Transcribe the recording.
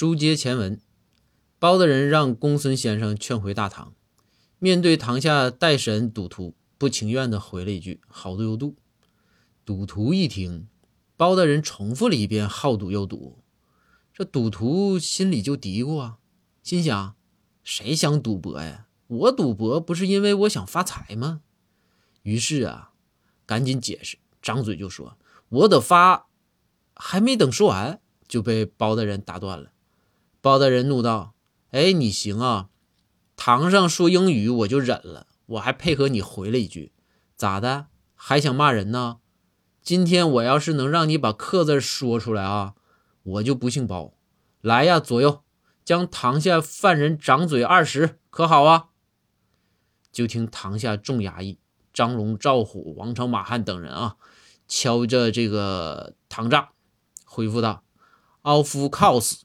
书接前文，包大人让公孙先生劝回大堂。面对堂下代审赌徒，不情愿地回了一句：“好赌又赌。”赌徒一听，包大人重复了一遍：“好赌又赌。”这赌徒心里就嘀咕啊，心想：“谁想赌博呀？我赌博不是因为我想发财吗？”于是啊，赶紧解释，张嘴就说：“我得发。”还没等说完，就被包大人打断了。包大人怒道：“哎，你行啊！堂上说英语我就忍了，我还配合你回了一句，咋的？还想骂人呢？今天我要是能让你把‘客’字说出来啊，我就不姓包。来呀，左右，将堂下犯人掌嘴二十，可好啊？”就听堂下众衙役张龙、赵虎、王朝、马汉等人啊，敲着这个堂杖。回复道：“奥夫 cos